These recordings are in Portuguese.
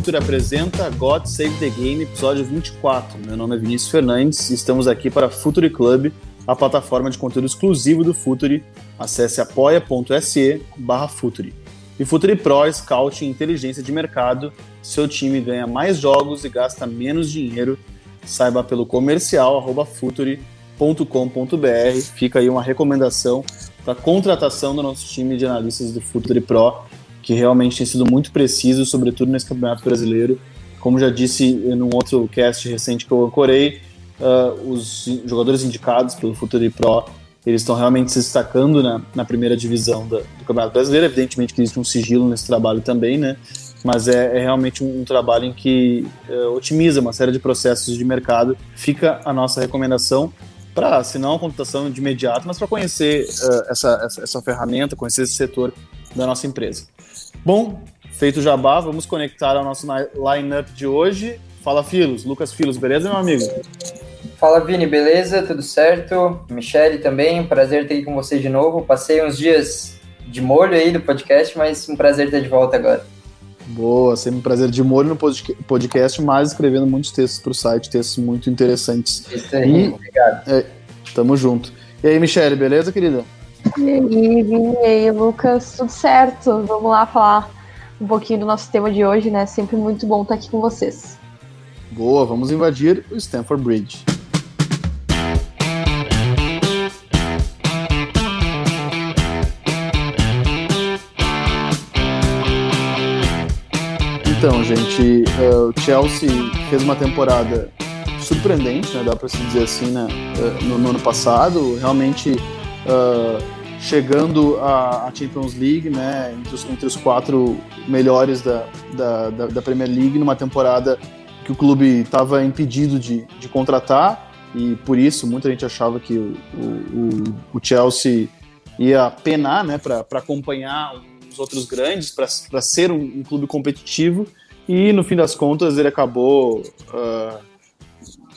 Futuri apresenta God Save the Game, episódio 24. Meu nome é Vinícius Fernandes e estamos aqui para Futuri Club, a plataforma de conteúdo exclusivo do Futuri. Acesse apoia.se barra Futuri. E Futuri Pro, Scout Inteligência de Mercado. Seu time ganha mais jogos e gasta menos dinheiro. Saiba pelo comercial arroba futuri.com.br. Fica aí uma recomendação para contratação do nosso time de analistas do Futuri Pro que realmente tem sido muito preciso, sobretudo nesse Campeonato Brasileiro. Como já disse num outro cast recente que eu ancorei, uh, os jogadores indicados pelo Futuri Pro, eles estão realmente se destacando na, na primeira divisão da, do Campeonato Brasileiro. Evidentemente que existe um sigilo nesse trabalho também, né? Mas é, é realmente um, um, trabalho em que uh, otimiza uma série de processos de mercado. Fica a nossa recomendação para, se não a contratação de imediato, mas para conhecer uh, essa, essa, essa ferramenta, conhecer esse setor da nossa empresa. Bom, feito o jabá, vamos conectar ao nosso line-up de hoje. Fala, Filos. Lucas Filos, beleza, meu amigo? Fala, Vini, beleza? Tudo certo? Michele também, prazer ter aqui com você de novo. Passei uns dias de molho aí do podcast, mas um prazer estar de volta agora. Boa, sempre um prazer de molho no podcast, mas escrevendo muitos textos para o site, textos muito interessantes. Isso aí, e, obrigado. É, tamo junto. E aí, Michele, beleza, querida? E aí, Vini, e aí, Lucas, tudo certo? Vamos lá falar um pouquinho do nosso tema de hoje, né? Sempre muito bom estar aqui com vocês. Boa, vamos invadir o Stanford Bridge. Então, gente, uh, o Chelsea fez uma temporada surpreendente, né? Dá para se dizer assim, né? Uh, no, no ano passado, realmente uh, chegando à, Champions League, né, entre os, entre os quatro melhores da, da, da, da, Premier League, numa temporada que o clube estava impedido de, de contratar, e por isso muita gente achava que o, o, o Chelsea ia penar né, para acompanhar os outros grandes, para ser um, um, clube competitivo, e no fim das contas ele acabou. Uh,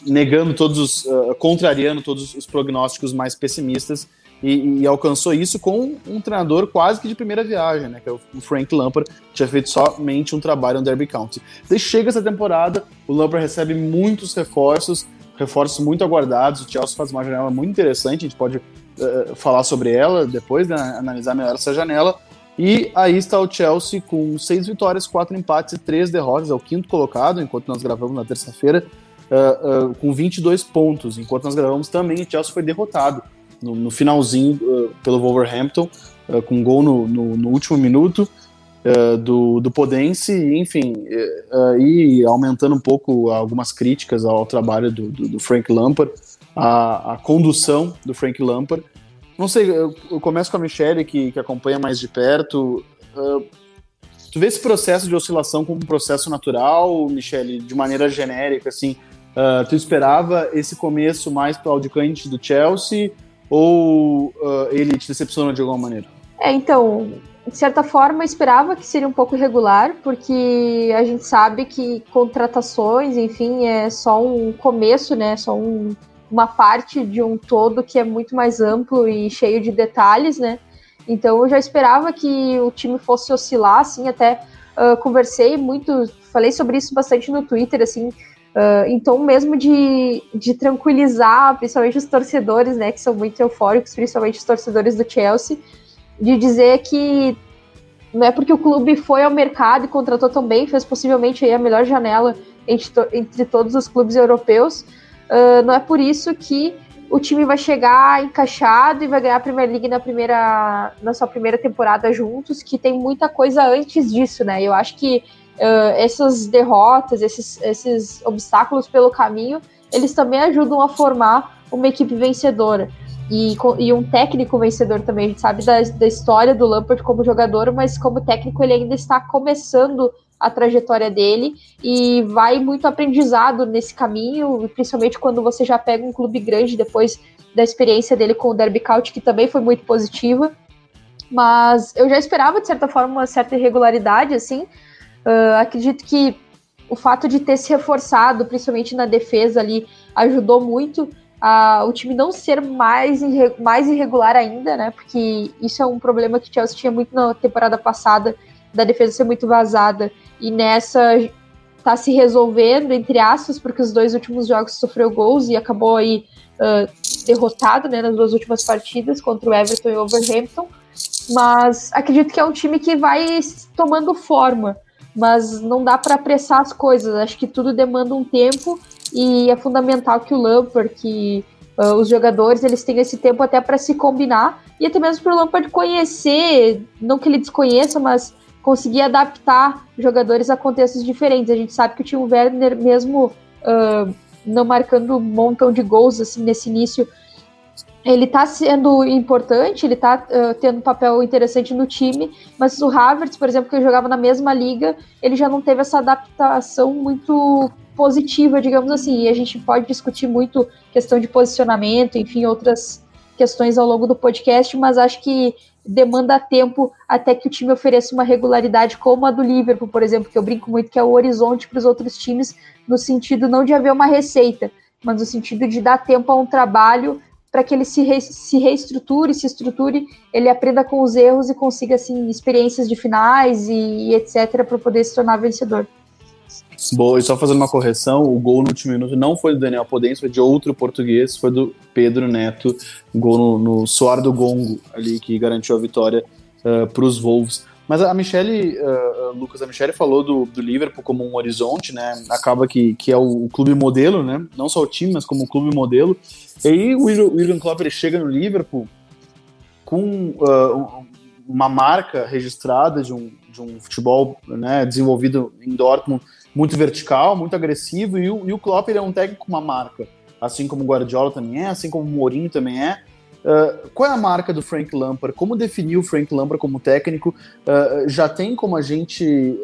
negando todos os, uh, contrariando todos os prognósticos mais pessimistas e, e, alcançou isso com um treinador quase que de primeira viagem, né? Que é o Frank Lampard, que tinha feito somente um trabalho no Derby County. Daí chega essa temporada, o Lampard recebe muitos reforços, reforços muito aguardados. O Chelsea faz uma janela muito interessante, a gente pode uh, falar sobre ela depois, né, analisar melhor essa janela. E aí está o Chelsea com seis vitórias, quatro empates e três derrotas, é o quinto colocado, enquanto nós gravamos na terça-feira, uh, uh, com 22 pontos. Enquanto nós gravamos também, o Chelsea foi derrotado no, no finalzinho uh, pelo Wolverhampton, uh, com um gol no, no, no último minuto uh, do, do Podense, enfim, e aumentando um pouco algumas críticas ao trabalho do, do, do Frank Lampard, a, a, condução do Frank Lampard. Não sei, eu, começo com a Michelle, que, que acompanha mais de perto. tu vê esse processo de oscilação como um processo natural, Michele, de maneira genérica, assim, Uh, tu esperava esse começo mais para o do Chelsea ou uh, ele te decepciona de alguma maneira? É, então, de certa forma, esperava que seria um pouco irregular, porque a gente sabe que contratações, enfim, é só um começo, né? Só um, uma parte de um todo que é muito mais amplo e cheio de detalhes, né? Então eu já esperava que o time fosse oscilar, assim, até uh, conversei muito, falei sobre isso bastante no Twitter, assim, Uh, tom mesmo de, de tranquilizar, principalmente os torcedores, né, que são muito eufóricos, principalmente os torcedores do Chelsea, de dizer que não é porque o clube foi ao mercado e contratou tão bem, fez possivelmente a melhor janela entre, entre todos os clubes europeus, uh, não é por isso que o time vai chegar encaixado e vai ganhar a Premier League na primeira na sua primeira temporada juntos, que tem muita coisa antes disso, né? Eu acho que uh, essas derrotas, esses, esses obstáculos pelo caminho, eles também ajudam a formar uma equipe vencedora. E, e, um técnico vencedor também. A gente sabe da, da história do Lampard como jogador, mas como técnico ele ainda está começando a trajetória dele e vai muito aprendizado nesse caminho, principalmente quando você já pega um clube grande depois da experiência dele com o Derby County, que também foi muito positiva. Mas eu já esperava, de certa forma, uma certa irregularidade, assim, Uh, acredito que o fato de ter se reforçado, principalmente na defesa ali, ajudou muito a, o time não ser mais, mais irregular ainda, né? Porque isso é um problema que o Chelsea tinha muito na temporada passada, da defesa ser muito vazada e nessa tá se resolvendo, entre aspas, porque os dois últimos jogos sofreu gols e acabou aí uh, derrotado né, nas duas últimas partidas contra o Everton e o Overhampton. Mas acredito que é um time que vai tomando forma, mas não dá para apressar as coisas. Acho que tudo demanda um tempo e é fundamental que o Lampard, que uh, os jogadores, eles tenham esse tempo até para se combinar e até mesmo para o Lampard conhecer, não que ele desconheça, mas conseguir adaptar jogadores a contextos diferentes. A gente sabe que o Timo Werner, mesmo uh, não marcando um montão de gols assim nesse início, ele está sendo importante, ele está uh, tendo um papel interessante no time, mas o Havertz, por exemplo, que jogava na mesma liga, ele já não teve essa adaptação muito positiva, digamos assim. E a gente pode discutir muito questão de posicionamento, enfim, outras questões ao longo do podcast, mas acho que demanda tempo até que o time ofereça uma regularidade como a do Liverpool, por exemplo, que eu brinco muito que é o horizonte para os outros times, no sentido não de haver uma receita, mas no sentido de dar tempo a um trabalho para que ele se, re, se reestruture, se estruture, ele aprenda com os erros e consiga assim experiências de finais e, e etc para poder se tornar vencedor. Boa, e só fazendo uma correção, o gol no último minuto não foi do Daniel Podence, foi de outro português, foi do Pedro Neto, gol no, no suar do gongo ali, que garantiu a vitória uh, para os Wolves. Mas a Michelle, uh, Lucas, a Michelle falou do, do Liverpool como um horizonte, né? Acaba que, que é o, o, clube modelo, né? Não só o time, mas como o clube modelo. E aí o William Klopp ele chega no Liverpool com uh, uma marca registrada de um, de um futebol né, desenvolvido em Dortmund muito vertical, muito agressivo, e o, e o Klopp ele é um técnico com uma marca, assim como o Guardiola também é, assim como o Mourinho também é. Uh, qual é a marca do Frank Lampard? Como definir o Frank Lampard como técnico? Uh, já tem como a gente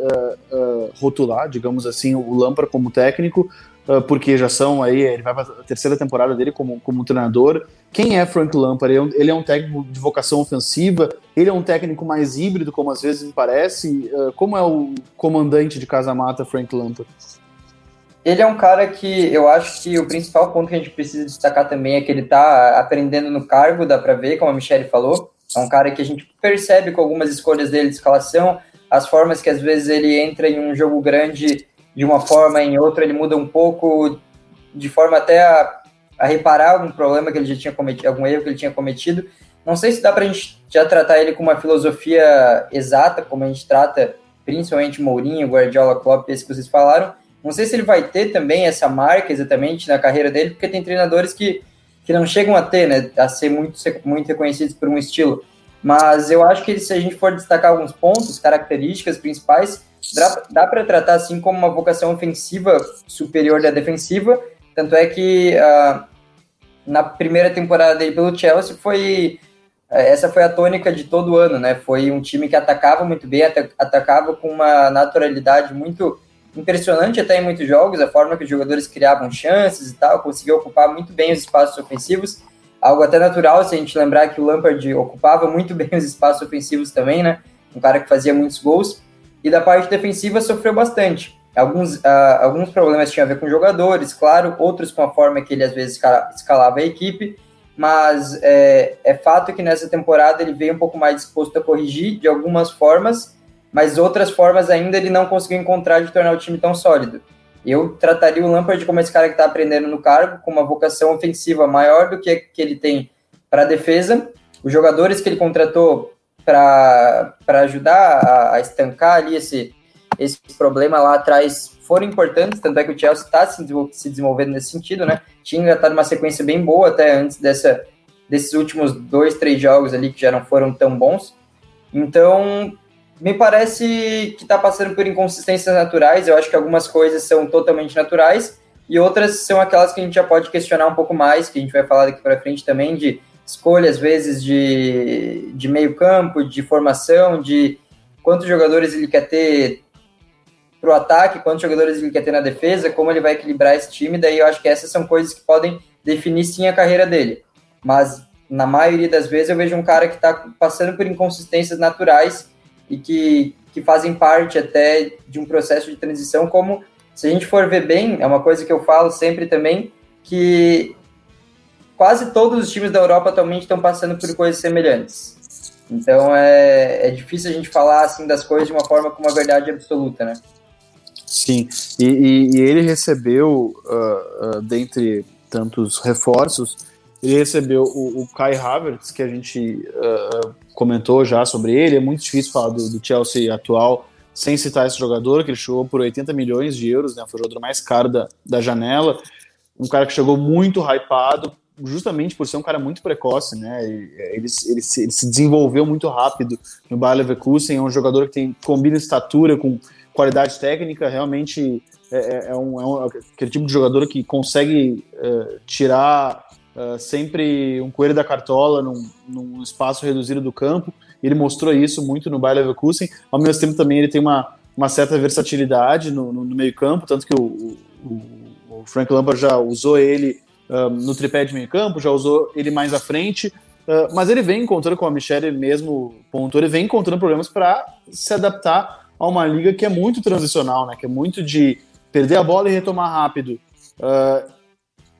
uh, rotular, digamos assim, o Lampard como técnico? Ah, porque já são aí, ele vai para a terceira temporada dele como, como treinador. Quem é Frank Lampard? Ele é um técnico de vocação ofensiva, ele é um técnico mais híbrido, como às vezes me parece. Como é o comandante de Casa Mata, Frank Lampard? Ele é um cara que eu acho que o principal ponto que a gente precisa destacar também é que ele está aprendendo no cargo, dá para ver, como a Michelle falou. É um cara que a gente percebe com algumas escolhas dele de escalação, as formas que às vezes ele entra em um jogo grande de uma forma, em outra ele muda um pouco, de forma até a, a reparar algum problema que ele já tinha cometido, algum erro que ele tinha cometido. Não sei se dá para a gente já tratar ele com uma filosofia exata, como a gente trata principalmente Mourinho, Guardiola, Klopp, esse que vocês falaram. Não sei se ele vai ter também essa marca exatamente na carreira dele, porque tem treinadores que, que não chegam a ter, né, a ser muito, muito reconhecidos por um estilo. Mas eu acho que se a gente for destacar alguns pontos, características principais, dá, dá para tratar assim como uma vocação ofensiva superior da defensiva. Tanto é que uh, na primeira temporada dele pelo Chelsea foi eh, essa foi a tônica de todo ano, né? Foi um time que atacava muito bem, atacava com uma naturalidade muito impressionante até em muitos jogos, a forma que os jogadores criavam chances e tal, conseguiu ocupar muito bem os espaços ofensivos, algo até natural se a gente lembrar que o Lampard ocupava muito bem os espaços ofensivos também, né? Um cara que fazia muitos gols. E da parte defensiva sofreu bastante. Alguns, uh, alguns problemas tinham a ver com jogadores, claro, outros com a forma que ele às vezes escalava a equipe, mas é, é fato que nessa temporada ele veio um pouco mais disposto a corrigir de algumas formas, mas outras formas ainda ele não conseguiu encontrar de tornar o time tão sólido. Eu trataria o Lampard como esse cara que está aprendendo no cargo, com uma vocação ofensiva maior do que, que ele tem para a defesa. Os jogadores que ele contratou para ajudar a, a, estancar ali esse, esse problema lá atrás foram importantes, tanto é que o Chelsea está se, se, desenvolvendo nesse sentido, né? Tinha engatado uma sequência bem boa até antes dessa, desses últimos dois, três jogos ali que já não foram tão bons. Então, me parece que está passando por inconsistências naturais. Eu acho que algumas coisas são totalmente naturais e outras são aquelas que a gente já pode questionar um pouco mais, que a gente vai falar daqui para frente também, de escolha, às vezes, de, de meio campo, de formação, de quantos jogadores ele quer ter para o ataque, quantos jogadores ele quer ter na defesa, como ele vai equilibrar esse time. Daí eu acho que essas são coisas que podem definir sim a carreira dele. Mas na maioria das vezes eu vejo um cara que está passando por inconsistências naturais e que, que fazem parte até de um processo de transição, como se a gente for ver bem, é uma coisa que eu falo sempre também, que quase todos os times da Europa atualmente estão passando por coisas semelhantes. Então é, é difícil a gente falar assim das coisas de uma forma com uma verdade absoluta, né? Sim, e, e, e ele recebeu, uh, uh, dentre tantos reforços, ele recebeu o, o Kai Havertz, que a gente uh, comentou já sobre ele. É muito difícil falar do, do, Chelsea atual sem citar esse jogador, que ele chegou por 80 milhões de euros, né? Foi o jogador mais caro da, da janela. Um cara que chegou muito hypado, justamente por ser um cara muito precoce, né? Ele, ele, ele, se, ele se, desenvolveu muito rápido no Bayer Leverkusen. É um jogador que tem, combina estatura com qualidade técnica. Realmente é, é, é, um, é um, aquele tipo de jogador que consegue uh, tirar uh, sempre um coelho da cartola num, num, espaço reduzido do campo. Ele mostrou isso muito no Bayer Leverkusen. Ao mesmo tempo, também ele tem uma, uma certa versatilidade no, no, no meio-campo, tanto que o, o, o, Frank Lampard já usou ele uh, no tripé de meio-campo, já usou ele mais à frente. Uh, mas ele vem encontrando, como a Michelle mesmo pontuou, ele vem encontrando problemas para se adaptar a uma liga que é muito transicional, né? Que é muito de perder a bola e retomar rápido.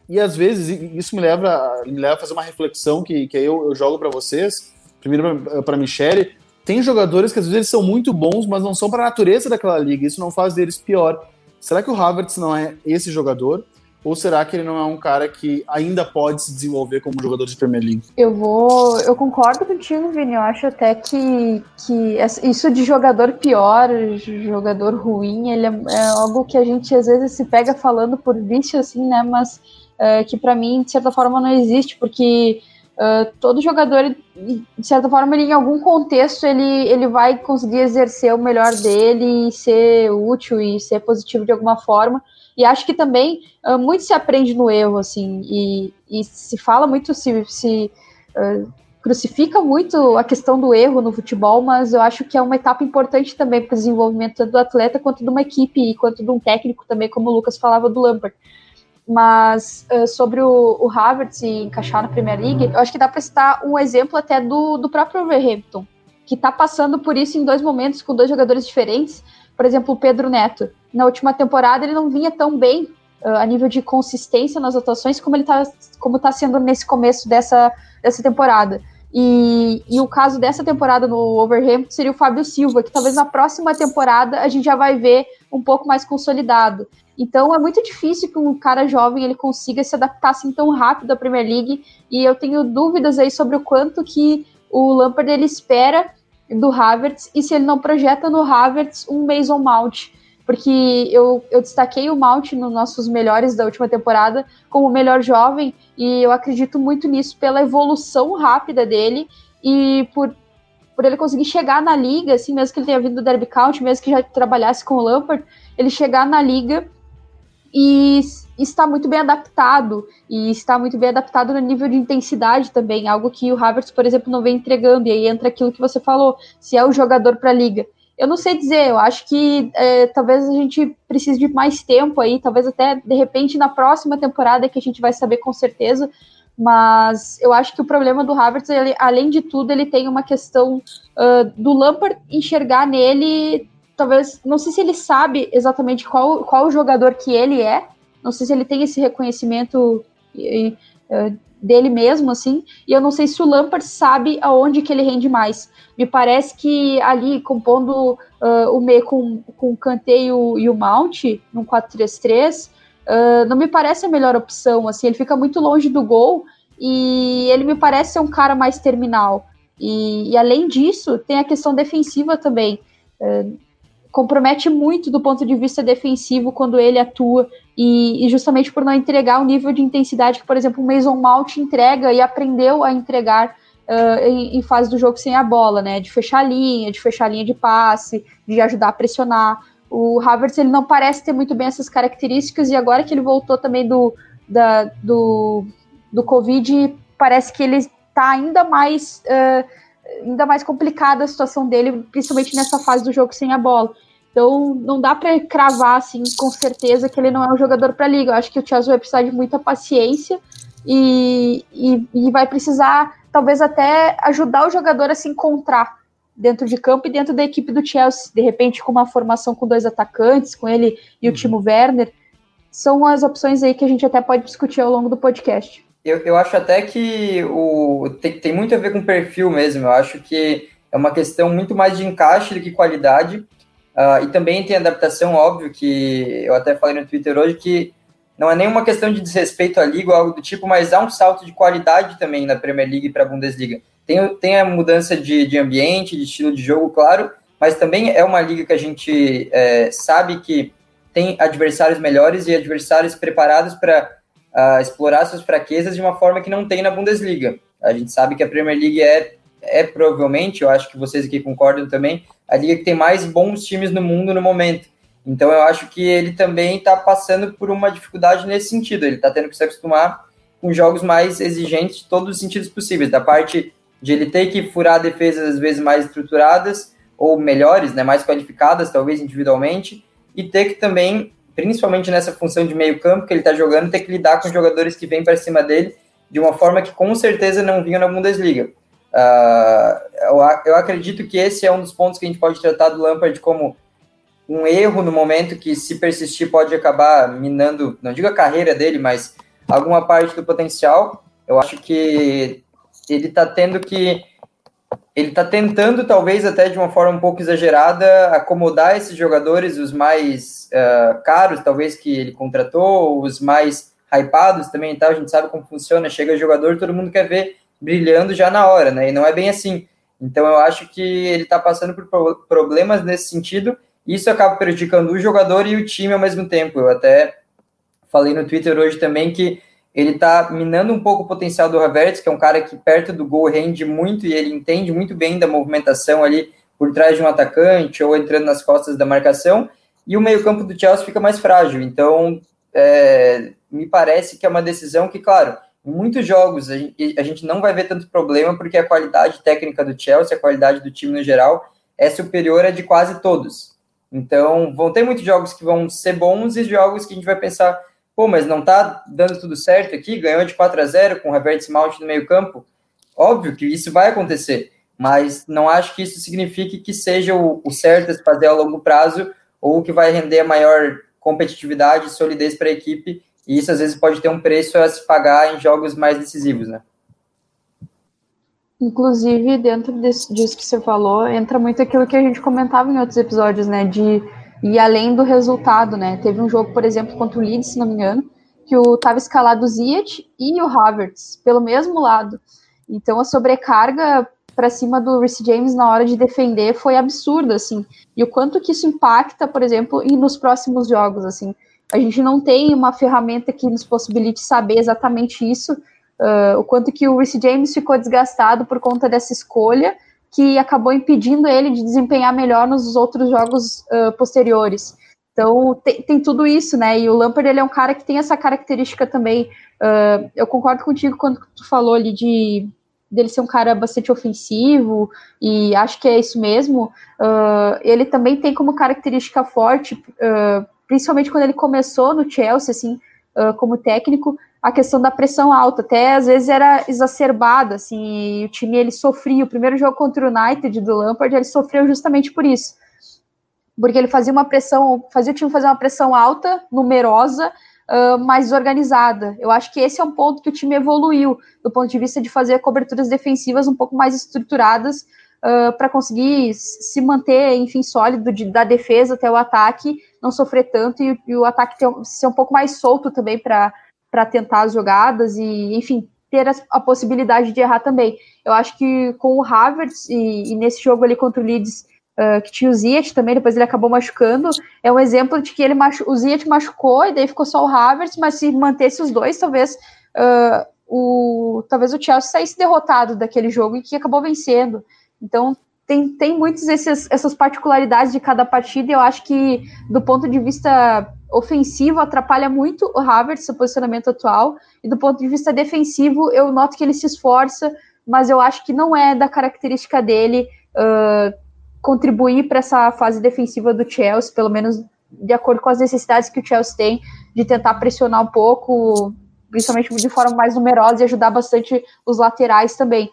E às vezes isso me leva, me leva a fazer uma reflexão que, que eu, eu jogo para vocês, primeiro para Michele. Tem jogadores que às vezes são muito bons, mas não são para a natureza daquela liga, isso não faz deles pior. Será que o Havertz não é esse jogador? Ou será que ele não é um cara que ainda pode se desenvolver como jogador de Premier League? Eu vou. Eu concordo contigo, Vini. Eu acho até que, que isso de jogador pior, jogador ruim, ele é, é algo que a gente às vezes se pega falando por vício, assim, né? Mas uh, que para mim, de certa forma, não existe, porque uh, todo jogador, de certa forma, ele, em algum contexto, ele, ele vai conseguir exercer o melhor dele e ser útil e ser positivo de alguma forma. E acho que também uh, muito se aprende no erro, assim, e, e se fala muito, se, se crucifica muito a questão do erro no futebol, mas eu acho que é uma etapa importante também para o desenvolvimento tanto do atleta quanto de uma equipe e quanto de um técnico também, como o Lucas falava do Lampard. Mas uh, sobre o, o Harvard se encaixar na Premier League, eu acho que dá para citar um exemplo até do, do próprio Overhampton, que está passando por isso em dois momentos com dois jogadores diferentes. Por exemplo, o Pedro Neto. Na última temporada ele não vinha tão bem uh, a nível de consistência nas atuações como ele está como tá sendo nesse começo dessa, dessa temporada. E, e, o caso dessa temporada no Overhampton seria o Fábio Silva, que talvez na próxima temporada a gente já vai ver um pouco mais consolidado. Então é muito difícil que um cara jovem ele consiga se adaptar assim tão rápido à Premier League e eu tenho dúvidas aí sobre o quanto que o Lampard ele espera do Havertz e se ele não projeta no Havertz um Mason Mount, porque eu, eu destaquei o Mount nos nossos melhores da última temporada como o melhor jovem e eu acredito muito nisso pela evolução rápida dele e por por ele conseguir chegar na liga, assim, mesmo que ele tenha vindo do Derby County, mesmo que já trabalhasse com o Lampard, ele chegar na liga e está muito bem adaptado e está muito bem adaptado no nível de intensidade também, algo que o Havertz, por exemplo, não vem entregando. E aí entra aquilo que você falou, se é o jogador para a liga. Eu não sei dizer, eu acho que é, talvez a gente precise de mais tempo aí, talvez até de repente na próxima temporada que a gente vai saber com certeza. Mas eu acho que o problema do Havertz, ele, além de tudo, ele tem uma questão uh, do Lampard enxergar nele talvez, não sei se ele sabe exatamente qual, qual o jogador que ele é, não sei se ele tem esse reconhecimento uh, dele mesmo, assim, e eu não sei se o Lampard sabe aonde que ele rende mais. Me parece que ali, compondo uh, o meio com, com o Kanté e o, e o Mount, num 4-3-3, uh, não me parece a melhor opção, assim, ele fica muito longe do gol, e ele me parece ser um cara mais terminal. E, e além disso, tem a questão defensiva também. Uh, compromete muito do ponto de vista defensivo quando ele atua e, e, justamente por não entregar o nível de intensidade que, por exemplo, o Mason Mount entrega e aprendeu a entregar uh, em, em, fase do jogo sem a bola, né? De fechar a linha, de fechar a linha de passe, de ajudar a pressionar. O Havertz ele não parece ter muito bem essas características e agora que ele voltou também do, da, do, do Covid, parece que ele está ainda mais uh, ainda mais complicada a situação dele, principalmente nessa fase do jogo sem a bola. Então, não dá para cravar assim com certeza que ele não é um jogador para liga. Eu acho que o Chelsea vai precisar de muita paciência e, e, e, vai precisar, talvez até ajudar o jogador a se encontrar dentro de campo e dentro da equipe do Chelsea. De repente, com uma formação com dois atacantes, com ele e o uhum. Timo Werner, são as opções aí que a gente até pode discutir ao longo do podcast. Eu, eu acho até que o, tem, tem muito a ver com perfil mesmo. Eu acho que é uma questão muito mais de encaixe do que qualidade. Uh, e também tem adaptação, óbvio, que eu até falei no Twitter hoje, que não é nenhuma questão de desrespeito à liga ou algo do tipo, mas há um salto de qualidade também na Premier League para a Bundesliga. Tem, tem a mudança de, de ambiente, de estilo de jogo, claro, mas também é uma liga que a gente é, sabe que tem adversários melhores e adversários preparados para uh, explorar suas fraquezas de uma forma que não tem na Bundesliga. A gente sabe que a Premier League é, é provavelmente, eu acho que vocês aqui concordam também, a liga que tem mais bons times no mundo no momento. Então eu acho que ele também está passando por uma dificuldade nesse sentido. Ele está tendo que se acostumar com jogos mais exigentes de todos os sentidos possíveis. Da parte de ele ter que furar defesas às vezes mais estruturadas ou melhores, né, mais qualificadas, talvez individualmente, e ter que também, principalmente nessa função de meio campo que ele está jogando, ter que lidar com jogadores que vêm para cima dele de uma forma que com certeza não vinham na Bundesliga. Uh, eu, eu acredito que esse é um dos pontos que a gente pode tratar do Lampard como um erro no momento que, se persistir, pode acabar minando, não digo a carreira dele, mas alguma parte do potencial. Eu acho que ele está tendo que. Ele está tentando, talvez até de uma forma um pouco exagerada, acomodar esses jogadores, os mais uh, caros, talvez, que ele contratou, os mais hypados também tal. A gente sabe como funciona. Chega jogador, todo mundo quer ver brilhando já na hora, né? E não é bem assim. Então eu acho que ele está passando por problemas nesse sentido isso acaba prejudicando o jogador e o time ao mesmo tempo. Eu até falei no Twitter hoje também que ele está minando um pouco o potencial do Havertz, que é um cara que perto do gol rende muito e ele entende muito bem da movimentação ali por trás de um atacante ou entrando nas costas da marcação, e o meio-campo do Chelsea fica mais frágil. Então, é, me parece que é uma decisão que, claro, em muitos jogos a gente, a gente não vai ver tanto problema, porque a qualidade técnica do Chelsea, a qualidade do time no geral, é superior à de quase todos. Então, vão ter muitos jogos que vão ser bons e jogos que a gente vai pensar, pô, mas não tá dando tudo certo aqui, ganhou de 4 a 0 com o Havertz Mount no meio-campo. Óbvio que isso vai acontecer, mas não acho que isso signifique que seja o, o certo a se fazer a longo prazo ou que vai render a maior competitividade e solidez para a equipe. E isso às vezes pode ter um preço a se pagar em jogos mais decisivos, né? Inclusive, dentro desse, disso que você falou, entra muito aquilo que a gente comentava em outros episódios, né? De ir além do resultado, né? Teve um jogo, por exemplo, contra o Leeds, se não me engano, que o tava escalado o Ziyech e o Havertz pelo mesmo lado. Então a sobrecarga para cima do Reece James na hora de defender foi absurda, assim. E o quanto que isso impacta, por exemplo, e nos próximos jogos, assim. A gente não tem uma ferramenta que nos possibilite saber exatamente isso, uh, o quanto que o Reece James ficou desgastado por conta dessa escolha, que acabou impedindo ele de desempenhar melhor nos outros jogos uh, posteriores. Então tem, tem, tudo isso, né? E o Lampard ele é um cara que tem essa característica também. Uh, eu concordo contigo quando tu falou ali de dele ser um cara bastante ofensivo e acho que é isso mesmo. Uh, ele também tem como característica forte, uh, principalmente quando ele começou no Chelsea, assim, como técnico, a questão da pressão alta, até às vezes era exacerbada, assim, o time ele sofria, o primeiro jogo contra o United do Lampard, ele sofreu justamente por isso, porque ele fazia uma pressão, fazia o time fazer uma pressão alta, numerosa, uh, mais organizada. Eu acho que esse é um ponto que o time evoluiu, do ponto de vista de fazer coberturas defensivas um pouco mais estruturadas, uh, para conseguir se manter, enfim, sólido de, da defesa até o ataque, não sofrer tanto e, e o ataque ter, ser um pouco mais solto também para tentar as jogadas e, enfim, ter a, a, possibilidade de errar também. Eu acho que com o Havertz e, e nesse jogo ali contra o Leeds, uh, que tinha o Ziyech também, depois ele acabou machucando, é um exemplo de que ele machu o Ziyech machucou e daí ficou só o Havertz, mas se mantesse os dois, talvez uh, o talvez o Chelsea saísse derrotado daquele jogo e que acabou vencendo. Então tem, tem muitas essas particularidades de cada partida, e eu acho que, do ponto de vista ofensivo, atrapalha muito o Havertz, seu posicionamento atual, e do ponto de vista defensivo, eu noto que ele se esforça, mas eu acho que não é da característica dele uh, contribuir para essa fase defensiva do Chelsea, pelo menos de acordo com as necessidades que o Chelsea tem, de tentar pressionar um pouco, principalmente de forma mais numerosa, e ajudar bastante os laterais também.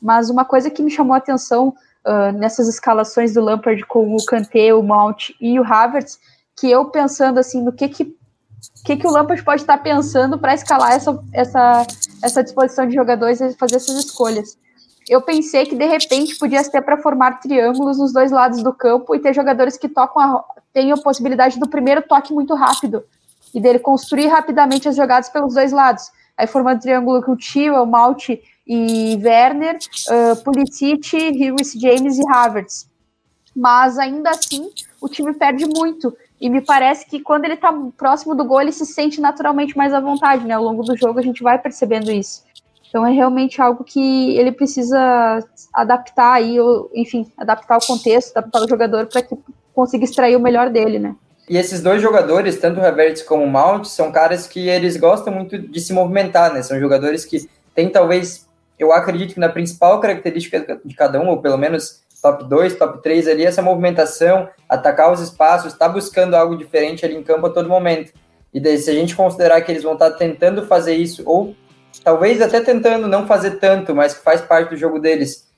Mas uma coisa que me chamou a atenção uh, nessas escalações do Lampard com o Kanté, o Mount e o Havertz, que eu pensando assim no que que, que, que o Lampard pode estar pensando para escalar essa, essa, essa disposição de jogadores e fazer essas escolhas. eu pensei que de repente podia ser para formar triângulos nos dois lados do campo e ter jogadores que tocam a, a possibilidade do primeiro toque muito rápido e dele construir rapidamente as jogadas pelos dois lados. Aí formando triângulo com o Tio, o Malte e Werner, uh, Pulisic, Lewis James e Havertz. Mas ainda assim, o time perde muito. E me parece que quando ele está próximo do gol, ele se sente naturalmente mais à vontade, né? Ao longo do jogo a gente vai percebendo isso. Então é realmente algo que ele precisa adaptar aí, enfim, adaptar o contexto, adaptar o jogador para que consiga extrair o melhor dele, né? E esses dois jogadores, tanto o Havertz como o Mount, são caras que eles gostam muito de se movimentar, né? São jogadores que têm talvez, eu acredito que na principal característica de cada um, ou pelo menos top 2, top 3 ali, essa movimentação, atacar os espaços, tá buscando algo diferente ali em campo a todo momento. E daí, se a gente considerar que eles vão estar tá tentando fazer isso, ou talvez até tentando não fazer tanto, mas que faz parte do jogo deles,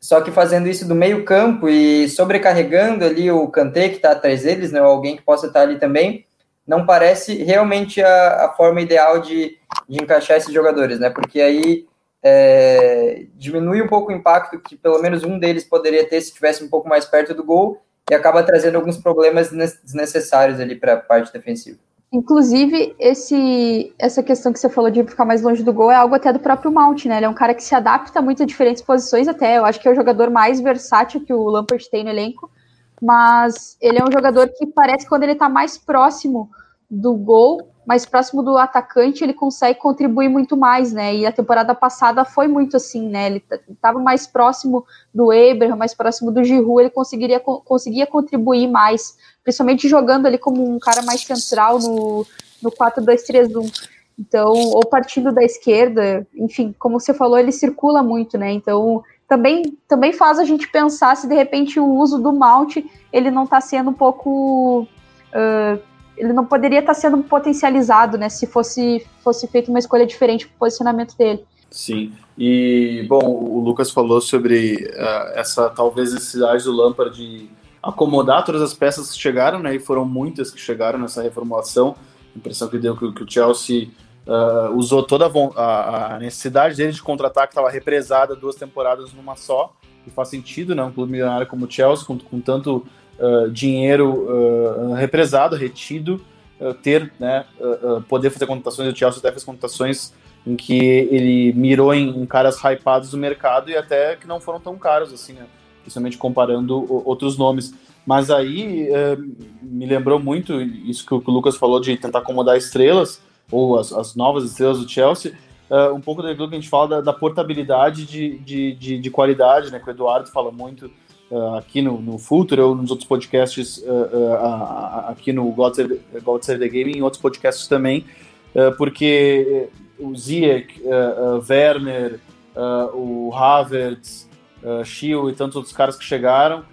só que fazendo isso do meio campo e sobrecarregando ali o Kanté que está atrás deles, né, ou alguém que possa estar tá ali também, não parece realmente a, a forma ideal de, de encaixar esses jogadores, né? Porque aí é, diminui um pouco o impacto que pelo menos um deles poderia ter se estivesse um pouco mais perto do gol e acaba trazendo alguns problemas desnecessários ali para a parte defensiva. Inclusive, esse, essa questão que você falou de ficar mais longe do gol é algo até do próprio Mount, né? Ele é um cara que se adapta muito a diferentes posições, até. Eu acho que é o jogador mais versátil que o Lampard tem no elenco. Mas ele é um jogador que parece que quando ele tá mais próximo do gol, mais próximo do atacante, ele consegue contribuir muito mais, né? E a temporada passada foi muito assim, né? Ele estava mais próximo do Abraham, mais próximo do Giroud, ele conseguiria, conseguia contribuir mais, principalmente jogando ali como um cara mais central no, no 4-2-3-1. Então, ou partindo da esquerda, enfim, como você falou, ele circula muito, né? Então, também, também faz a gente pensar se de repente o uso do mount ele não está sendo um pouco uh, ele não poderia estar sendo potencializado, né, se fosse, fosse feita uma escolha diferente para o posicionamento dele. Sim, e bom, o Lucas falou sobre uh, essa talvez necessidade do Lampard de acomodar todas as peças que chegaram, né, e foram muitas que chegaram nessa reformulação. A impressão que deu que, que o Chelsea uh, usou toda a, a, necessidade dele de contratar que estava represada duas temporadas numa só, e faz sentido, né, um clube milionário como o Chelsea, com, com tanto uh, dinheiro uh, represado, retido, uh, ter, né, poder fazer contratações. O Chelsea até fez contratações em que ele mirou em, em, caras hypados do mercado e até que não foram tão caros, assim, né, principalmente comparando outros nomes. Mas aí me lembrou muito isso que o Lucas falou de tentar acomodar estrelas, ou as, as novas estrelas do Chelsea, Uh, um pouco daquilo que a gente fala da, da portabilidade de, de, de, de, qualidade, né? Que o Eduardo fala muito uh, aqui no, no Future ou nos outros podcasts uh, aqui no God Save, God Save the Game e em outros podcasts também, porque o Ziyech, Werner, o Havertz, uh, e tantos outros caras que chegaram,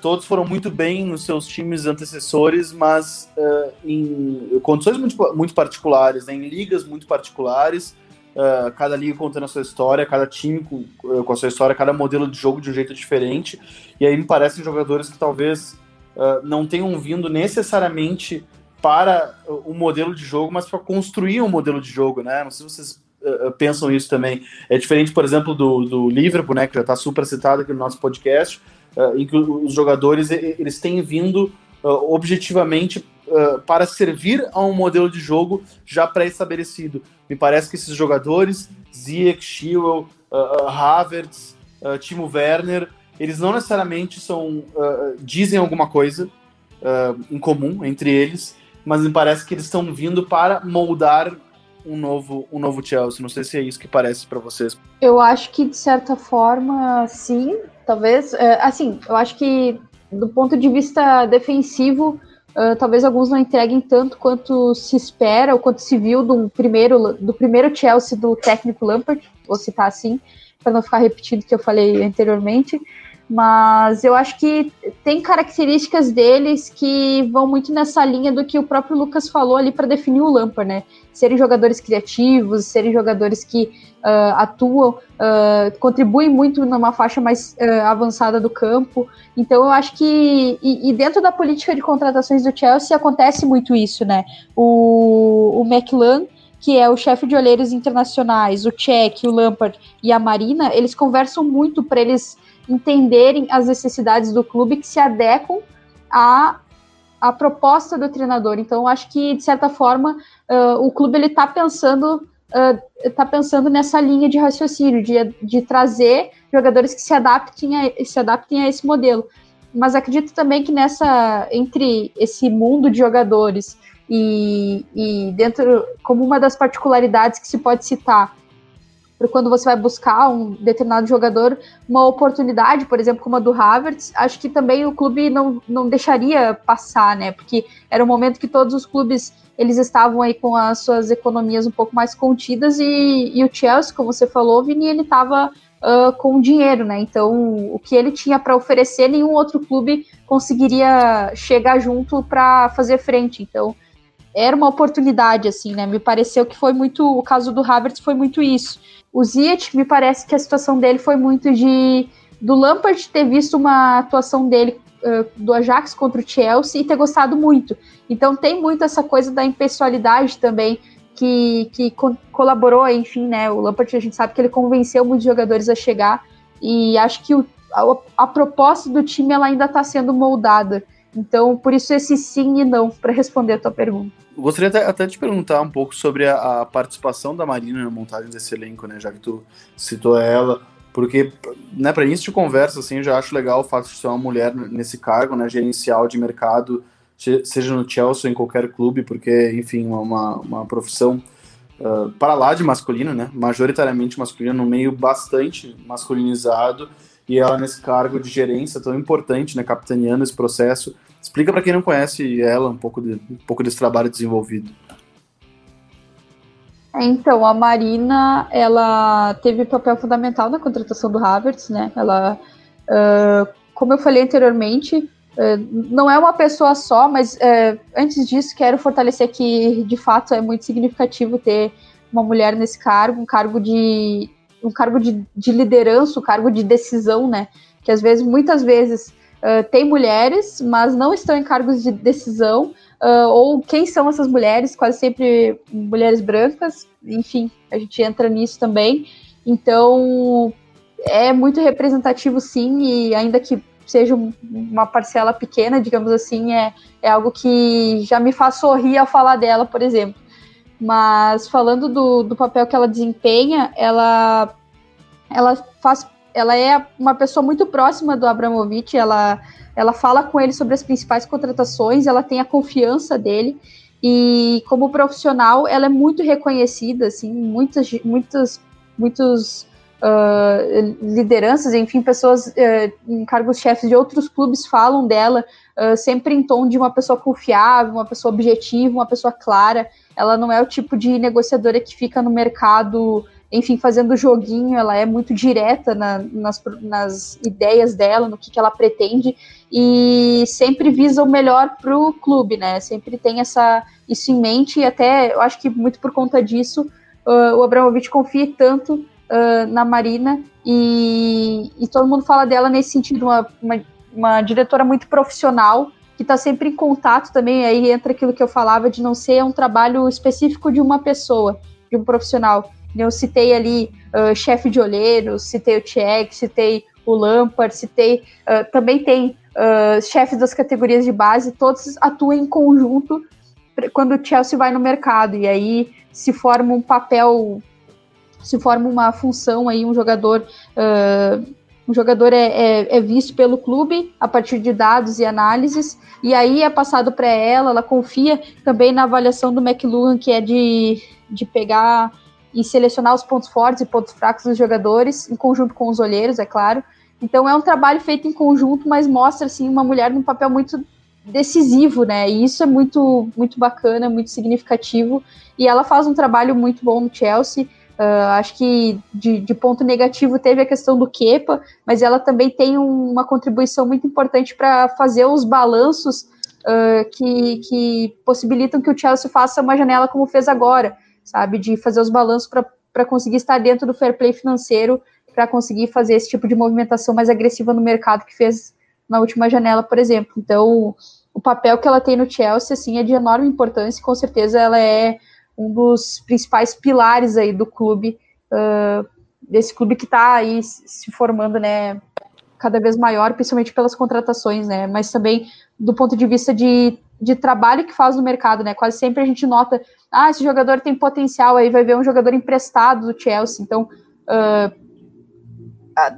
todos foram muito bem nos seus times antecessores, mas em condições muito, muito particulares, né, em ligas muito particulares, Uh, cada liga contando a sua história, cada time com, uh, com, a sua história, cada modelo de jogo de um jeito diferente. E aí me parecem jogadores que talvez uh, não tenham vindo necessariamente para o modelo de jogo, mas para construir um modelo de jogo, né? Não sei se vocês pensam isso também. É diferente, por exemplo, do, do Liverpool, né, que já está super citado aqui no nosso podcast, em que os jogadores eles têm vindo objetivamente uh, para servir a um modelo de jogo já pré-estabelecido. Me parece que esses jogadores, Ziyech, Chilwell, uh, Havertz, uh, Timo Werner, eles não necessariamente são dizem alguma coisa em comum entre eles, mas me parece que eles estão vindo para moldar um novo, um novo Chelsea. Não sei se é isso que parece para vocês. Eu acho que de certa forma, sim. Talvez, assim, eu acho que do ponto de vista defensivo, Uh, talvez alguns não entreguem tanto quanto se espera, ou quanto se viu do primeiro, do primeiro Chelsea do técnico Lampard, vou citar assim, para não ficar repetindo o que eu falei anteriormente. Mas eu acho que tem características deles que vão muito nessa linha do que o próprio Lucas falou ali para definir o Lampard, né? Serem jogadores criativos, serem jogadores que uh, atuam, uh, contribuem muito numa faixa mais uh, avançada do campo. Então eu acho que. E, e, dentro da política de contratações do Chelsea acontece muito isso, né? O, o McLaren que é o chefe de olheiros internacionais, o Check, o Lampard e a Marina, eles conversam muito para eles entenderem as necessidades do clube que se adequam à, à proposta do treinador. Então, acho que, de certa forma, uh, o clube está pensando uh, pensando nessa linha de raciocínio, de, de trazer jogadores que se adaptem, a, se adaptem a esse modelo. Mas acredito também que nessa entre esse mundo de jogadores e, e dentro, como uma das particularidades que se pode citar, para quando você vai buscar um determinado jogador, uma oportunidade, por exemplo, como a do Havertz, acho que também o clube não, não deixaria passar, né? Porque era um momento que todos os clubes eles estavam aí com as suas economias um pouco mais contidas e, e o Chelsea, como você falou, Vini, ele estava uh, com dinheiro, né? Então, o que ele tinha para oferecer, nenhum outro clube conseguiria chegar junto para fazer frente. Então, era uma oportunidade, assim, né? Me pareceu que foi muito. O caso do Havertz foi muito isso. O Ziyech, me parece que a situação dele foi muito de. Do Lampard ter visto uma atuação dele uh, do Ajax contra o Chelsea e ter gostado muito. Então tem muito essa coisa da impessoalidade também que, que co colaborou, enfim, né? O Lampard a gente sabe que ele convenceu muitos jogadores a chegar e acho que o, a, a proposta do time ela ainda está sendo moldada. Então, por isso esse sim e não para responder a tua pergunta. Gostaria até, até de perguntar um pouco sobre a, a, participação da Marina na montagem desse elenco, né? Já que tu citou ela, porque, né, para início de conversa, assim, eu já acho legal o fato de ser uma mulher nesse cargo, né, gerencial de mercado, seja no Chelsea ou em qualquer clube, porque, enfim, uma, uma profissão uh, para lá de masculina, né, majoritariamente masculina, no meio bastante masculinizado, e ela nesse cargo de gerência tão importante, né, capitaneando esse processo. Explica para quem não conhece ela um pouco, de, um pouco desse trabalho desenvolvido. Então, a Marina, ela teve papel fundamental na contratação do Havertz, né? Ela, uh, como eu falei anteriormente, uh, não é uma pessoa só, mas uh, antes disso, quero fortalecer que, de fato, é muito significativo ter uma mulher nesse cargo, um cargo de um cargo de, de liderança, um cargo de decisão, né? Que às vezes, muitas vezes, uh, tem mulheres, mas não estão em cargos de decisão, uh, ou quem são essas mulheres, quase sempre mulheres brancas, enfim, a gente entra nisso também. Então, é muito representativo, sim, e ainda que seja uma parcela pequena, digamos assim, é, é algo que já me faz sorrir ao falar dela, por exemplo. Mas falando do, do papel que ela desempenha, ela, ela faz. Ela é uma pessoa muito próxima do Abramovich, ela, ela fala com ele sobre as principais contratações, ela tem a confiança dele. E como profissional, ela é muito reconhecida, assim, muitas, muitas, muitos uh, lideranças, enfim, pessoas uh, em cargos chefes de outros clubes falam dela uh, sempre em tom de uma pessoa confiável, uma pessoa objetiva, uma pessoa clara. Ela não é o tipo de negociadora que fica no mercado, enfim, fazendo joguinho. Ela é muito direta na, nas, nas, ideias dela, no que, que ela pretende e sempre visa o melhor para o clube, né? Sempre tem essa isso em mente e até eu acho que muito por conta disso uh, o Abramovich confia tanto uh, na Marina e, e, todo mundo fala dela nesse sentido, uma, uma uma diretora muito profissional, que está sempre em contato também, aí entra aquilo que eu falava de não ser um trabalho específico de uma pessoa, de um profissional. Eu citei ali uh, chefe de olheiros, citei o Tchek, citei o Lampard, citei. Uh, também tem uh, chefes das categorias de base, todos atuam em conjunto quando o Chelsea vai no mercado, e aí se forma um papel, se forma uma função aí, um jogador uh, um jogador é, é, é, visto pelo clube a partir de dados e análises, e aí é passado para ela, ela confia também na avaliação do McLuhan, que é de, de pegar e selecionar os pontos fortes e pontos fracos dos jogadores, em conjunto com os olheiros, é claro. Então é um trabalho feito em conjunto, mas mostra assim uma mulher num papel muito decisivo, né? E isso é muito muito bacana, muito significativo. E ela faz um trabalho muito bom no Chelsea. Uh, acho que de, de, ponto negativo teve a questão do Kepa, mas ela também tem uma contribuição muito importante para fazer os balanços uh, que, que, possibilitam que o Chelsea faça uma janela como fez agora, sabe? De fazer os balanços para conseguir estar dentro do fair play financeiro, para conseguir fazer esse tipo de movimentação mais agressiva no mercado que fez na última janela, por exemplo. Então, o papel que ela tem no Chelsea assim, é de enorme importância e com certeza ela é um dos principais pilares aí do clube, uh, desse clube que está aí se formando, né, cada vez maior, principalmente pelas contratações, né, mas também do ponto de vista de, de trabalho que faz no mercado, né, quase sempre a gente nota, ah, esse jogador tem potencial, aí vai ver um jogador emprestado do Chelsea, então uh,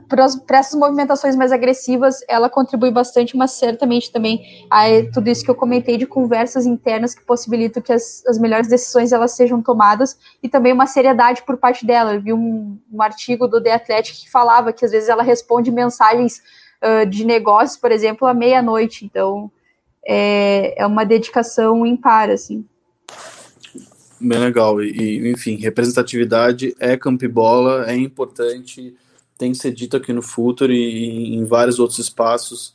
para essas movimentações mais agressivas, ela contribui bastante, mas certamente também a tudo isso que eu comentei de conversas internas que possibilitam que as, as melhores decisões elas sejam tomadas e também uma seriedade por parte dela. Eu vi um, um artigo do The Athletic que falava que às vezes ela responde mensagens uh, de negócios, por exemplo, à meia-noite. Então é, é uma dedicação impar, assim. Bem legal. E, enfim, representatividade é campo e bola, é importante tem que ser dito aqui no Futuro e, em vários outros espaços.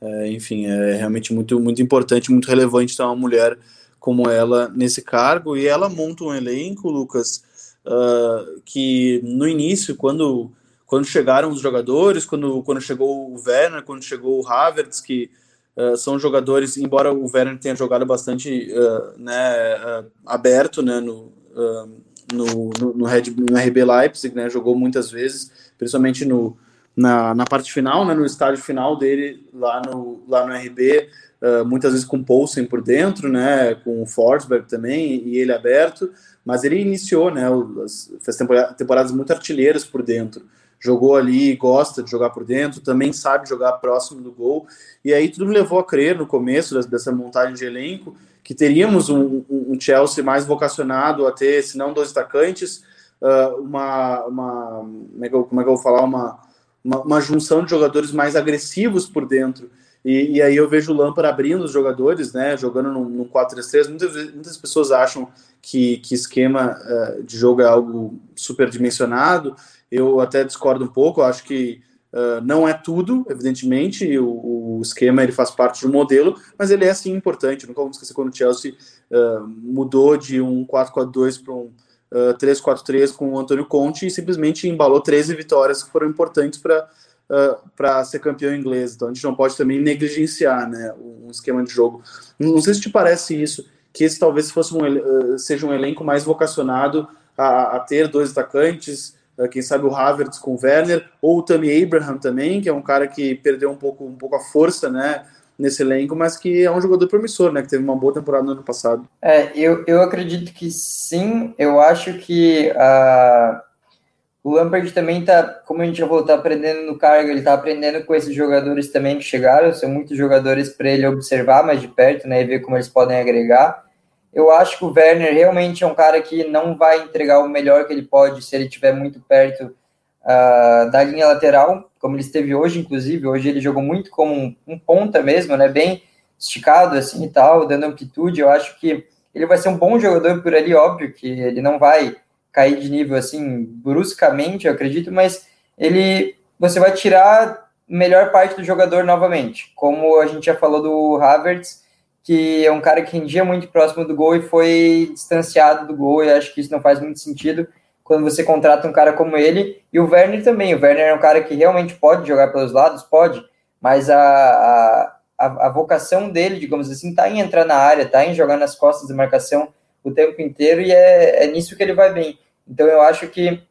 É, enfim, é realmente muito, muito importante, muito relevante ter uma mulher como ela nesse cargo. E ela monta um elenco, Lucas, uh, que no início, quando, quando chegaram os jogadores, quando, quando chegou o Werner, quando chegou o Havertz, que uh, são jogadores, embora o Werner tenha jogado bastante uh, né, aberto né, no, no, no, no, Red, no RB Leipzig, né, jogou muitas vezes, principalmente no, na, na parte final, né, no estágio final dele lá no, lá no RB, uh, muitas vezes com Poulsen por dentro, né, com o Forsberg também, e ele aberto, mas ele iniciou, né, fez temporadas muito artilheiras por dentro, jogou ali, gosta de jogar por dentro, também sabe jogar próximo do gol, e aí tudo me levou a crer no começo dessa montagem de elenco que teríamos um, um Chelsea mais vocacionado a ter, se não dois atacantes, uh, uma, uma como, é eu, como é que eu vou falar, uma, uma, uma junção de jogadores mais agressivos por dentro. E, e, aí eu vejo o Lampard abrindo os jogadores, né, jogando no, no 4-3-3. Muitas, muitas pessoas acham que, que esquema uh, de jogo é algo superdimensionado. Eu até discordo um pouco, acho que Uh, não é tudo, evidentemente, o, o, esquema ele faz parte do modelo, mas ele é sim importante. Nunca vamos esquecer quando o Chelsea uh, mudou de um 4-4-2 para um uh, 3-4-3 com o Antônio Conte e simplesmente embalou 13 vitórias que foram importantes para para ser campeão inglês. Então a gente não pode também negligenciar né, um esquema de jogo. Não sei se te parece isso, que esse talvez fosse um, seja um elenco mais vocacionado a, a ter dois atacantes, quem sabe o Havertz com o Werner, ou o Tammy Abraham também, que é um cara que perdeu um pouco, um pouco a força, né, nesse elenco, mas que é um jogador promissor, né, que teve uma boa temporada no ano passado. É, eu, eu acredito que sim, eu acho que uh, o Lampard também tá, como a gente já falou, tá aprendendo no cargo, ele tá aprendendo com esses jogadores também que chegaram, são muitos jogadores para ele observar mais de perto, né, e ver como eles podem agregar, eu acho que o Werner realmente é um cara que não vai entregar o melhor que ele pode se ele estiver muito perto uh, da linha lateral, como ele esteve hoje, inclusive. Hoje ele jogou muito como um, um, ponta mesmo, né? Bem esticado assim e tal, dando amplitude. Eu acho que ele vai ser um bom jogador por ali, óbvio que ele não vai cair de nível assim bruscamente, eu acredito, mas ele você vai tirar melhor parte do jogador novamente. Como a gente já falou do Havertz, que é um cara que rendia muito próximo do gol e foi distanciado do gol, e acho que isso não faz muito sentido quando você contrata um cara como ele, e o Werner também, o Werner é um cara que realmente pode jogar pelos lados, pode, mas a, a, a vocação dele, digamos assim, tá em entrar na área, tá em jogar nas costas da marcação o tempo inteiro, e é, é nisso que ele vai bem. Então eu acho que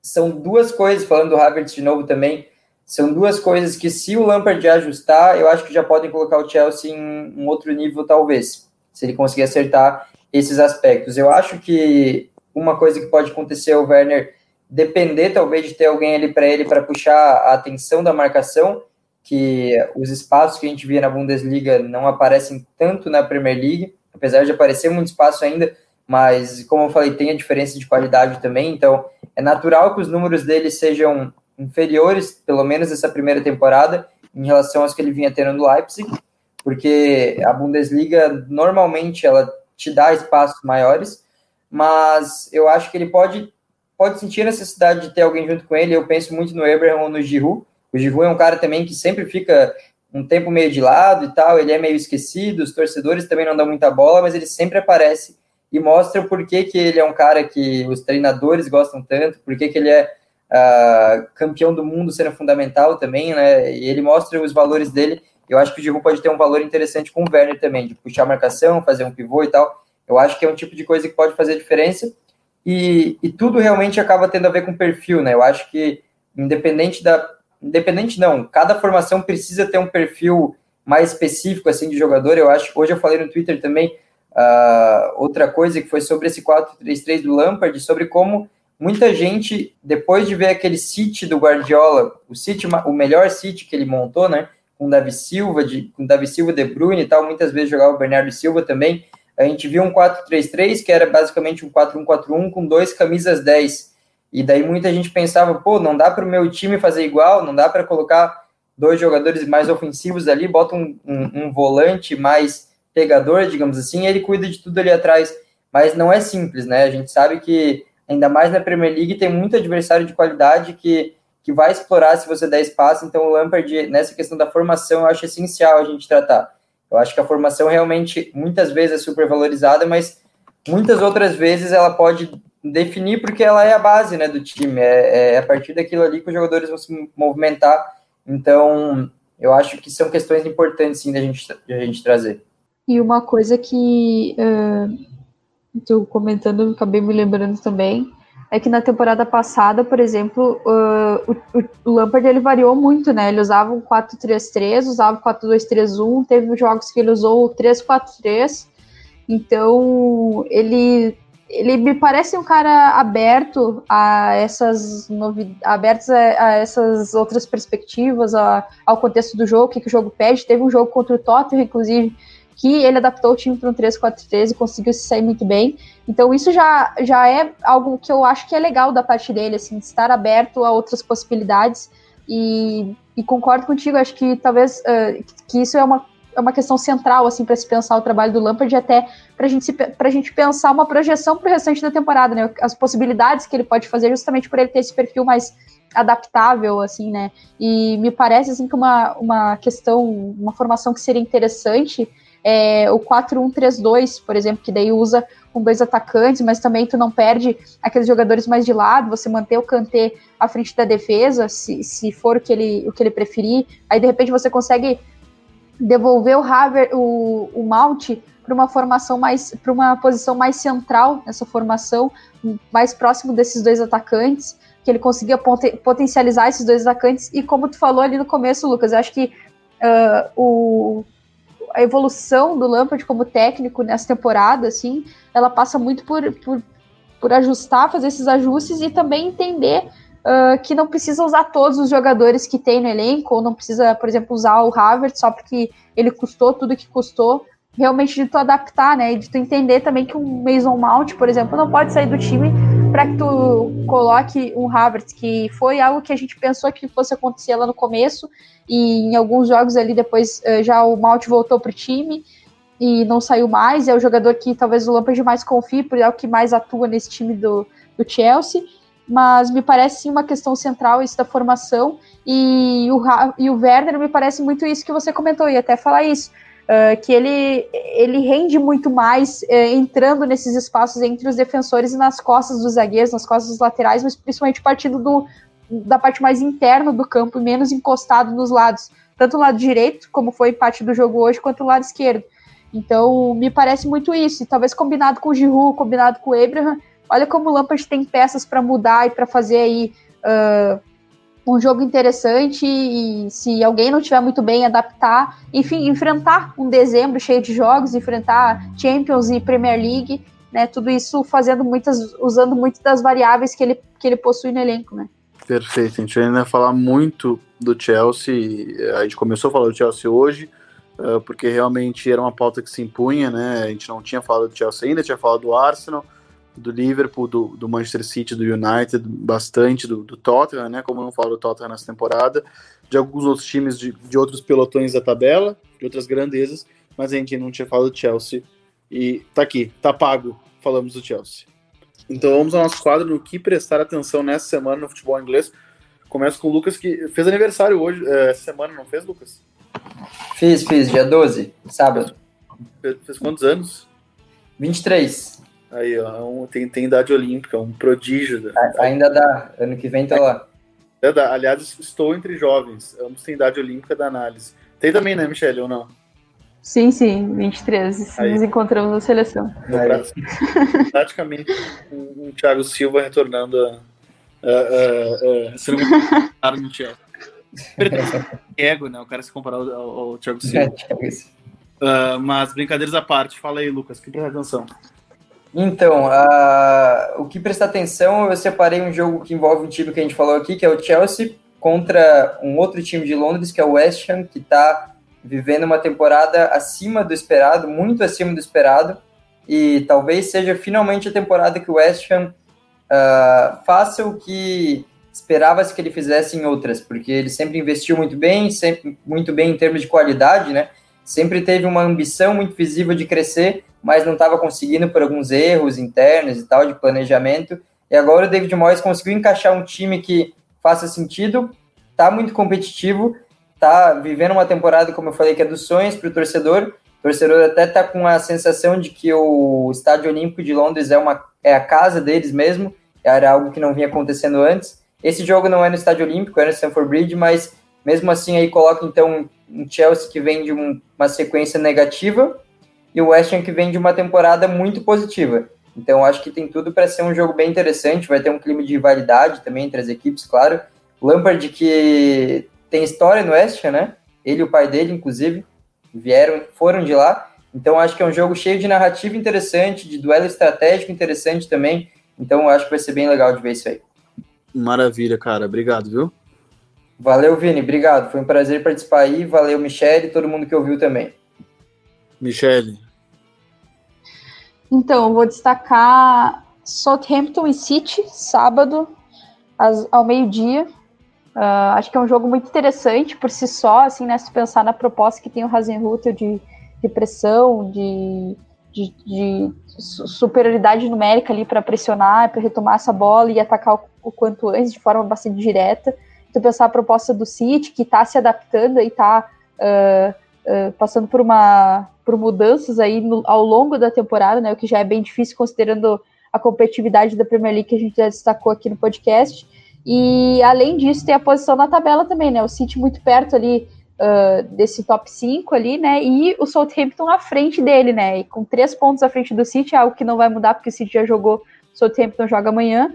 são duas coisas, falando do Havertz de novo também, são duas coisas que, se o Lampard ajustar, eu acho que já podem colocar o Chelsea em um outro nível, talvez, se ele conseguir acertar esses aspectos. Eu acho que uma coisa que pode acontecer é o Werner depender, talvez, de ter alguém ali para ele para puxar a atenção da marcação, que os espaços que a gente via na Bundesliga não aparecem tanto na Premier League, apesar de aparecer muito espaço ainda, mas, como eu falei, tem a diferença de qualidade também, então é natural que os números dele sejam inferiores, pelo menos essa primeira temporada, em relação aos que ele vinha tendo no Leipzig, porque a Bundesliga normalmente ela te dá espaços maiores, mas eu acho que ele pode pode sentir a necessidade de ter alguém junto com ele. Eu penso muito no Abraham ou no Giroud. O Giroud é um cara também que sempre fica um tempo meio de lado e tal, ele é meio esquecido, os torcedores também não dão muita bola, mas ele sempre aparece e mostra por que, que ele é um cara que os treinadores gostam tanto, por que, que ele é uh, campeão do mundo sendo fundamental também, né? E ele mostra os valores dele. Eu acho que o Giroud pode ter um valor interessante com o Werner também, de puxar a marcação, fazer um pivô e tal. Eu acho que é um tipo de coisa que pode fazer diferença e, e tudo realmente acaba tendo a ver com perfil, né? Eu acho que independente da independente não, cada formação precisa ter um perfil mais específico assim de jogador. Eu acho, hoje eu falei no Twitter também uh, outra coisa que foi sobre esse 4-3-3 do Lampard, sobre como muita gente depois de ver aquele City do Guardiola, o City, o melhor City que ele montou, né, com Davi Silva, de, com Davi Silva, De Bruyne e tal, muitas vezes jogava o Bernardo Silva também. A gente viu um 4-3-3 que era basicamente um 4-1-4-1 com dois camisas 10 e daí muita gente pensava, pô, não dá para o meu time fazer igual, não dá para colocar dois jogadores mais ofensivos ali, bota um, um, um, volante mais pegador, digamos assim, e ele cuida de tudo ali atrás. Mas não é simples, né? A gente sabe que, ainda mais na Premier League, tem muito adversário de qualidade que, que vai explorar se você der espaço. Então, o Lampard, nessa questão da formação, eu acho essencial a gente tratar. Eu acho que a formação realmente, muitas vezes, é super valorizada, mas muitas outras vezes ela pode definir porque ela é a base né, do time, é, é a partir daquilo ali que os jogadores vão se movimentar. Então, eu acho que são questões importantes sim da gente, da gente trazer. E uma coisa que uh, tu comentando, acabei me lembrando também, é que na temporada passada, por exemplo, uh, o, o, Lampard ele variou muito, né? Ele usava um 4-3-3, usava 4-2-3-1, teve jogos que ele usou o 3-4-3. Então, ele ele me parece um cara aberto a essas novidades, abertos a, a, essas outras perspectivas, a, ao contexto do jogo, o que, que, o jogo pede. Teve um jogo contra o Tottenham, inclusive, que ele adaptou o time para um 3-4-3 e conseguiu se sair muito bem. Então isso já, já é algo que eu acho que é legal da parte dele, assim, estar aberto a outras possibilidades. E, e concordo contigo, acho que talvez uh, que isso é uma é uma questão central assim para se pensar o trabalho do Lampard e até para gente a gente pensar uma projeção para o restante da temporada, né? As possibilidades que ele pode fazer justamente por ele ter esse perfil mais adaptável, assim, né? E me parece assim que uma, uma questão, uma formação que seria interessante é o 4-1-3-2, por exemplo, que daí usa com dois atacantes, mas também tu não perde aqueles jogadores mais de lado, você manter o Kanté à frente da defesa, se, se for o que, ele, o que ele preferir, aí de repente você consegue devolver o Haver, o, o Mount para uma formação mais para uma posição mais central nessa formação, mais próximo desses dois atacantes, que ele conseguia potencializar esses dois atacantes. E como tu falou ali no começo, Lucas, eu acho que uh, o, a evolução do Lampard como técnico nessa temporada, assim, ela passa muito por, por, por ajustar, fazer esses ajustes e também entender uh, que não precisa usar todos os jogadores que tem no elenco, ou não precisa, por exemplo, usar o Harvard só porque ele custou tudo que custou. Realmente de tu adaptar, né? E de tu entender também que um Mason Mount, por exemplo, não pode sair do time para que tu coloque um Harvard, que foi algo que a gente pensou que fosse acontecer lá no começo, e em alguns jogos ali depois uh, já o Mount voltou pro time e não saiu mais, é o jogador que talvez o Lampard mais confie, porque é o que mais atua nesse time do, do Chelsea. Mas me parece sim uma questão central isso da formação, e o, e o Werner me parece muito isso que você comentou, e até falar isso, uh, que ele, ele rende muito mais uh, entrando nesses espaços entre os defensores e nas costas dos zagueiros, nas costas dos laterais, mas principalmente partindo do, da parte mais interna do campo menos encostado nos lados, tanto o lado direito, como foi parte do jogo hoje, quanto o lado esquerdo. Então, me parece muito isso, e talvez combinado com o Giroud, combinado com o Abraham, Olha como o Lampard tem peças para mudar e para fazer aí uh, um jogo interessante e se alguém não estiver muito bem, adaptar, enfim, enfrentar um dezembro cheio de jogos, enfrentar Champions e Premier League, né? Tudo isso fazendo muitas, usando muitas das variáveis que ele, que ele possui no elenco, né? Perfeito, a gente ainda vai falar muito do Chelsea. A gente começou a falar do Chelsea hoje, porque realmente era uma pauta que se impunha, né? A gente não tinha falado do Chelsea ainda, tinha falado do Arsenal do Liverpool, do, do, Manchester City, do United, bastante do, do, Tottenham, né? Como eu não falo do Tottenham nessa temporada, de alguns outros times de, de outros pelotões da tabela, de outras grandezas, mas a gente não tinha falado do Chelsea. E tá aqui, tá pago, falamos do Chelsea. Então vamos ao nosso quadro no que prestar atenção nessa semana no futebol inglês. Começa com o Lucas, que fez aniversário hoje, é, essa semana, não fez, Lucas? Fiz, fiz, dia 12, sábado. Fez, fez quantos anos? 23. Aí, ó, é um, tem, tem idade olímpica, um prodígio. Da... Ainda dá, ano que vem tá lá. É, dá. Aliás, estou entre jovens, ambos têm idade olímpica da análise. Tem também, né, Michele, ou não? Sim, sim, 23. Aí. Nos encontramos na seleção. Praticamente um, Thiago Silva retornando a, a, a, um no Chelsea. Ego, né? O cara se comparar ao, ao, Thiago Silva. Uh, mas brincadeiras à parte, fala aí, Lucas, que presta atenção. Então, uh, o que prestar atenção, eu separei um jogo que envolve um time que a gente falou aqui, que é o Chelsea, contra um outro time de Londres, que é o West Ham, que está vivendo uma temporada acima do esperado, muito acima do esperado, e talvez seja finalmente a temporada que o West Ham uh, faça o que esperava-se que ele fizesse em outras, porque ele sempre investiu muito bem, sempre muito bem em termos de qualidade, né? Sempre teve uma ambição muito visível de crescer, mas não estava conseguindo por alguns erros internos e tal de planejamento. E agora o David Moyes conseguiu encaixar um time que faça sentido, tá muito competitivo, tá vivendo uma temporada, como eu falei, que é dos sonhos para o torcedor. O torcedor até tá com a sensação de que o Estádio Olímpico de Londres é, uma, é a casa deles mesmo, era algo que não vinha acontecendo antes. Esse jogo não é no Estádio Olímpico, é no Stamford Bridge, mas mesmo assim aí coloca então um Chelsea que vem de um, uma sequência negativa e o West Ham que vem de uma temporada muito positiva. Então acho que tem tudo para ser um jogo bem interessante, vai ter um clima de rivalidade também entre as equipes, claro. Lampard que tem história no West Ham, né? Ele e o pai dele, inclusive, vieram, foram de lá. Então acho que é um jogo cheio de narrativa interessante, de duelo estratégico interessante também. Então acho que vai ser bem legal de ver isso aí. Maravilha, cara. Obrigado, viu? Valeu, Vini. Obrigado. Foi um prazer participar aí. Valeu, Michele e todo mundo que ouviu também. Michele. Então, vou destacar Southampton e City, sábado, ao meio-dia. Uh, acho que é um jogo muito interessante por si só, assim, né? Se pensar na proposta que tem o Hasenhutel de, de pressão, de, de, de superioridade numérica ali para pressionar, para retomar essa bola e atacar o, o, quanto antes, de forma bastante direta. Então, pensar a proposta do City, que está se adaptando e está uh, uh, passando por, uma, por mudanças aí no, ao longo da temporada, né, o que já é bem difícil considerando a competitividade da Premier League que a gente já destacou aqui no podcast. E, além disso, tem a posição na tabela também, né? O City muito perto ali uh, desse top 5 ali, né? E o Southampton à frente dele, né? E com três pontos à frente do City, é algo que não vai mudar, porque o City já jogou, o Southampton joga amanhã.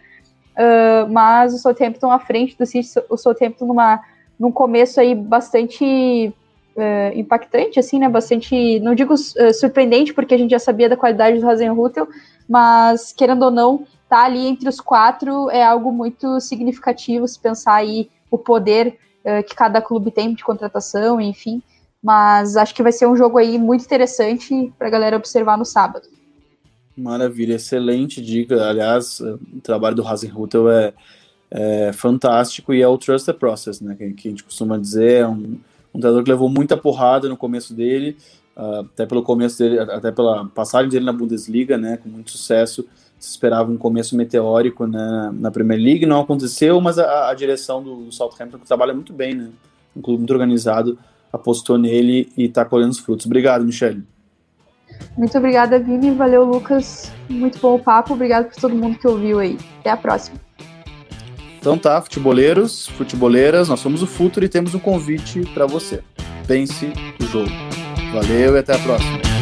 Uh, mas o Southampton à frente do City, o Southampton numa, num começo aí bastante uh, impactante, assim, né? Bastante, não digo uh, surpreendente, porque a gente já sabia da qualidade do Hasenhutel, mas querendo ou não, tá ali entre os quatro é algo muito significativo se pensar aí o poder uh, que cada clube tem de contratação, enfim. Mas acho que vai ser um jogo aí muito interessante para a galera observar no sábado. Maravilha, excelente dica. Aliás, o trabalho do Hasenhutel é, é fantástico e é o Trust the Process, né? Que, que a gente costuma dizer. É um, um treinador que levou muita porrada no começo dele, uh, até pelo começo dele, até pela passagem dele na Bundesliga, né? Com muito sucesso. Se esperava um começo meteórico né, na Premier League, não aconteceu, mas a, a direção do, do Southampton que trabalha muito bem, né? Um clube muito organizado apostou nele e está colhendo os frutos. Obrigado, Michele. Muito obrigada, Vini. Valeu, Lucas. Muito bom o papo. Obrigado por todo mundo que ouviu aí. Até a próxima. Então tá, futeboleiros, futeboleiras, nós somos o Futuro e temos um convite para você. Pense o jogo. Valeu e até a próxima.